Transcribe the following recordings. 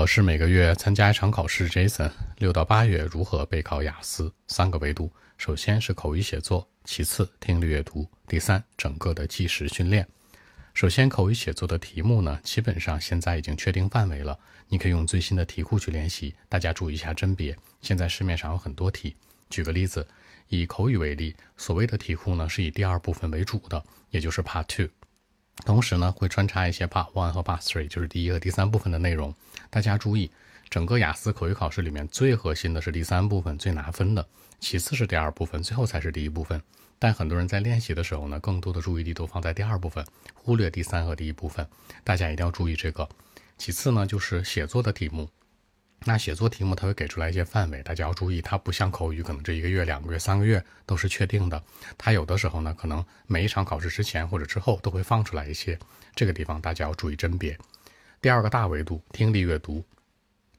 我是每个月参加一场考试，Jason。六到八月如何备考雅思？三个维度：首先是口语写作，其次听力阅读，第三整个的计时训练。首先，口语写作的题目呢，基本上现在已经确定范围了，你可以用最新的题库去练习。大家注意一下甄别，现在市面上有很多题。举个例子，以口语为例，所谓的题库呢，是以第二部分为主的，也就是 Part Two。同时呢，会穿插一些 Part One 和 Part Three，就是第一和第三部分的内容。大家注意，整个雅思口语考试里面最核心的是第三部分，最拿分的；其次是第二部分，最后才是第一部分。但很多人在练习的时候呢，更多的注意力都放在第二部分，忽略第三和第一部分。大家一定要注意这个。其次呢，就是写作的题目。那写作题目它会给出来一些范围，大家要注意，它不像口语，可能这一个月、两个月、三个月都是确定的。它有的时候呢，可能每一场考试之前或者之后都会放出来一些，这个地方大家要注意甄别。第二个大维度，听力阅读。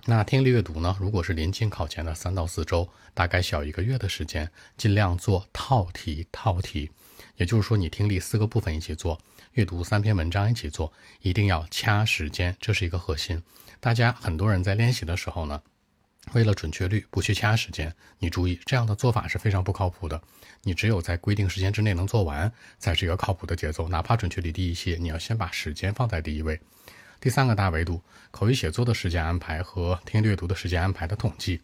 那听力阅读呢，如果是临近考前的三到四周，大概小一个月的时间，尽量做套题，套题，也就是说你听力四个部分一起做，阅读三篇文章一起做，一定要掐时间，这是一个核心。大家很多人在练习的时候呢，为了准确率不去掐时间。你注意，这样的做法是非常不靠谱的。你只有在规定时间之内能做完，才是一个靠谱的节奏。哪怕准确率低一些，你要先把时间放在第一位。第三个大维度，口语写作的时间安排和听阅读的时间安排的统计。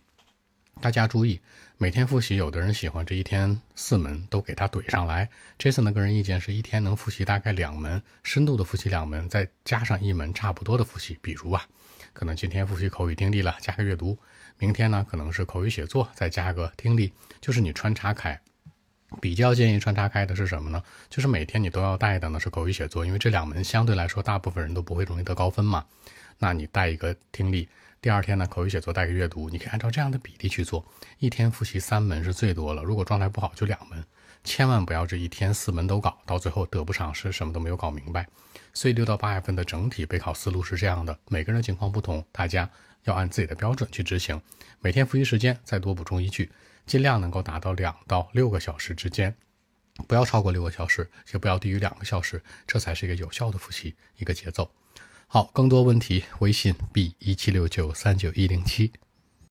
大家注意，每天复习，有的人喜欢这一天四门都给他怼上来。Jason 的个人意见是一天能复习大概两门，深度的复习两门，再加上一门差不多的复习，比如啊。可能今天复习口语听力了，加个阅读；明天呢，可能是口语写作，再加个听力，就是你穿插开。比较建议穿插开的是什么呢？就是每天你都要带的呢是口语写作，因为这两门相对来说大部分人都不会容易得高分嘛。那你带一个听力，第二天呢口语写作带个阅读，你可以按照这样的比例去做。一天复习三门是最多了，如果状态不好就两门。千万不要这一天四门都搞，到最后得不偿失，什么都没有搞明白。所以六到八月份的整体备考思路是这样的：每个人情况不同，大家要按自己的标准去执行。每天复习时间再多补充一句，尽量能够达到两到六个小时之间，不要超过六个小时，也不要低于两个小时，这才是一个有效的复习一个节奏。好，更多问题微信 b 一七六九三九一零七。